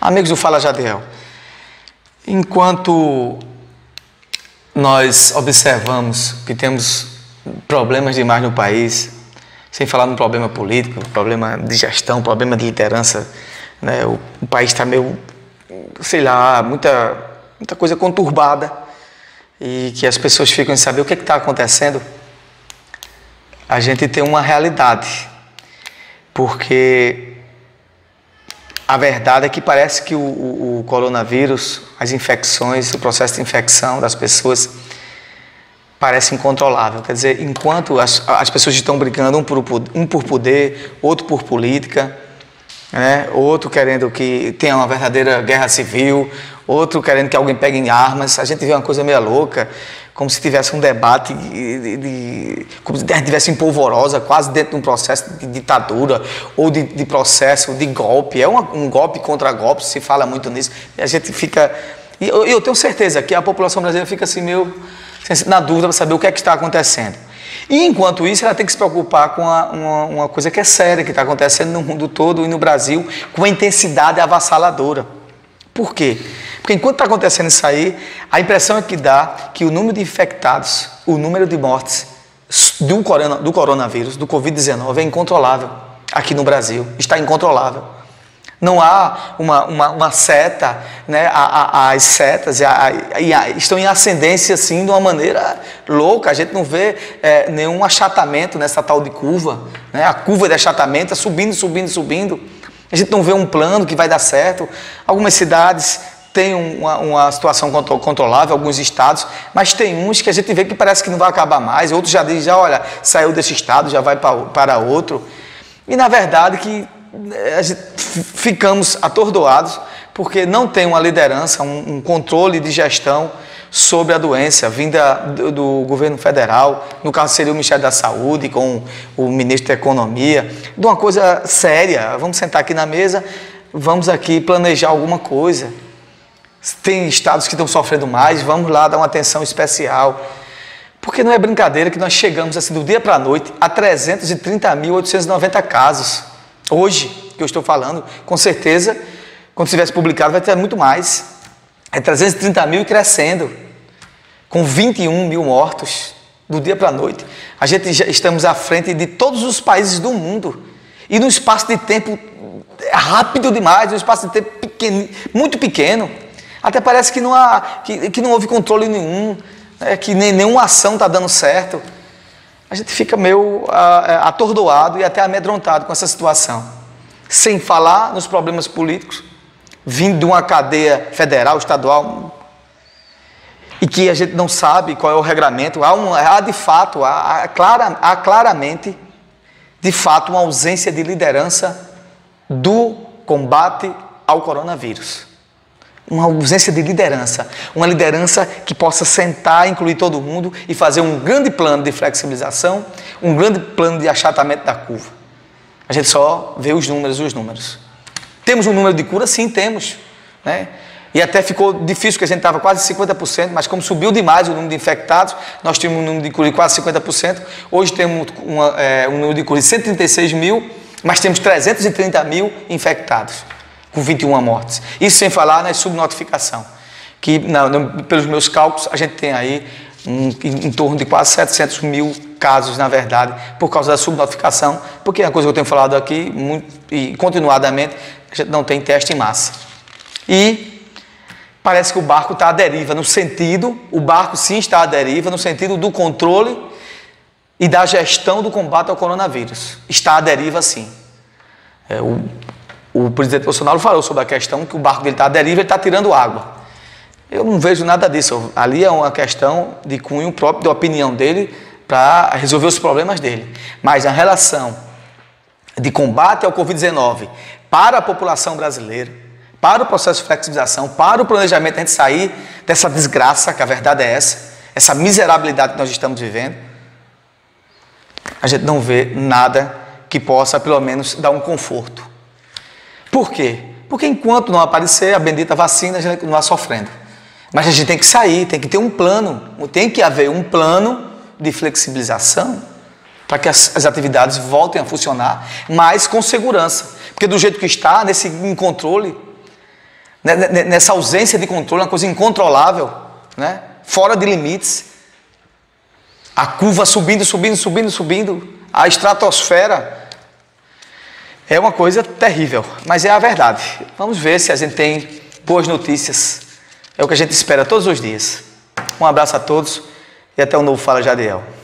Amigos do Fala Jadiel, enquanto nós observamos que temos problemas demais no país, sem falar no problema político, problema de gestão, problema de liderança, né? o, o país está meio, sei lá, muita, muita coisa conturbada e que as pessoas ficam sem saber o que é está acontecendo. A gente tem uma realidade, porque a verdade é que parece que o, o, o, coronavírus, as infecções, o processo de infecção das pessoas parece incontrolável. Quer dizer, enquanto as, as pessoas estão brigando um por, um por poder, outro por política, né? outro querendo que tenha uma verdadeira guerra civil, outro querendo que alguém pegue em armas, a gente vê uma coisa meio louca como se tivesse um debate, de, de, como se estivesse em polvorosa, quase dentro de um processo de ditadura ou de, de processo de golpe. É uma, um golpe contra golpe, se fala muito nisso. E a gente fica. E eu, eu, tenho certeza que a população brasileira fica assim meio na dúvida para saber o que é que está acontecendo. E enquanto isso, ela tem que se preocupar com uma, uma coisa que é séria, que está acontecendo no mundo todo e no Brasil, com a intensidade avassaladora. Por quê? Porque enquanto está acontecendo isso aí, a impressão é que dá que o número de infectados, o número de mortes do, corona, do coronavírus, do Covid-19, é incontrolável aqui no Brasil. Está incontrolável. Não há uma, uma, uma seta, né? as setas estão em ascendência assim de uma maneira louca. A gente não vê é, nenhum achatamento nessa tal de curva. Né? A curva de achatamento é subindo, subindo, subindo. A gente não vê um plano que vai dar certo. Algumas cidades têm uma, uma situação controlável, alguns estados, mas tem uns que a gente vê que parece que não vai acabar mais. Outros já dizem, já, olha, saiu desse estado, já vai para outro. E na verdade que eh, ficamos atordoados porque não tem uma liderança, um, um controle de gestão sobre a doença vinda do, do, governo federal, no caso seria o Ministério da Saúde com o ministro da Economia, de uma coisa séria. Vamos sentar aqui na mesa, vamos aqui planejar alguma coisa. Tem estados que estão sofrendo mais, vamos lá dar uma atenção especial. Porque não é brincadeira que nós chegamos assim do dia para a noite a 330.890 casos. Hoje, que eu estou falando, com certeza, quando tivesse publicado, vai ter muito mais. É 330 mil e crescendo, com 21 mil mortos do dia para a noite. A gente já estamos à frente de todos os países do mundo. E num espaço de tempo rápido demais, num espaço de tempo pequeno, muito pequeno. Até parece que não, há, que, que não houve controle nenhum, né, que nem, nenhuma ação está dando certo. A gente fica meio atordoado e até amedrontado com essa situação. Sem falar nos problemas políticos vindo de uma cadeia federal, estadual, e que a gente não sabe qual é o regramento. Há, um, há de fato, há, há, clara, há claramente, de fato, uma ausência de liderança do combate ao coronavírus. Uma ausência de liderança. Uma liderança que possa sentar, incluir todo mundo e fazer um grande plano de flexibilização, um grande plano de achatamento da curva. A gente só vê os números, os números. Temos um número de cura? Sim, temos. Né? E até ficou difícil, porque a gente estava quase 50%, mas como subiu demais o número de infectados, nós tínhamos um número de cura de quase 50%. Hoje temos uma, é, um número de cura de 136 mil, mas temos 330 mil infectados, com 21 mortes. Isso sem falar na subnotificação, que pelos meus cálculos a gente tem aí um, em, em torno de quase 700 mil casos, na verdade, por causa da subnotificação, porque é uma coisa que eu tenho falado aqui muito, e continuadamente, não tem teste em massa. E parece que o barco está à deriva, no sentido, o barco sim está à deriva, no sentido do controle e da gestão do combate ao coronavírus. Está à deriva sim. É, o, o presidente Bolsonaro falou sobre a questão que o barco dele está à deriva, ele está tirando água. Eu não vejo nada disso. Ali é uma questão de cunho próprio, de opinião dele, para resolver os problemas dele. Mas a relação de combate ao Covid-19 para a população brasileira, para o processo de flexibilização, para o planejamento a gente sair dessa desgraça, que a verdade é essa, essa miserabilidade que nós estamos vivendo, a gente não vê nada que possa, pelo menos, dar um conforto. Por quê? Porque enquanto não aparecer a bendita vacina, a gente vai sofrendo. Mas a gente tem que sair, tem que ter um plano, tem que haver um plano de flexibilização para que as, as, atividades voltem a funcionar, mas com segurança. Porque do jeito que está, nesse controle, nessa ausência de controle, uma coisa incontrolável, né? fora de limites. A curva subindo, subindo, subindo, subindo, a estratosfera. É uma coisa terrível, mas é a verdade. Vamos ver se a gente tem boas notícias. É o que a gente espera todos os dias. Um abraço a todos e até o novo Fala Jadiel.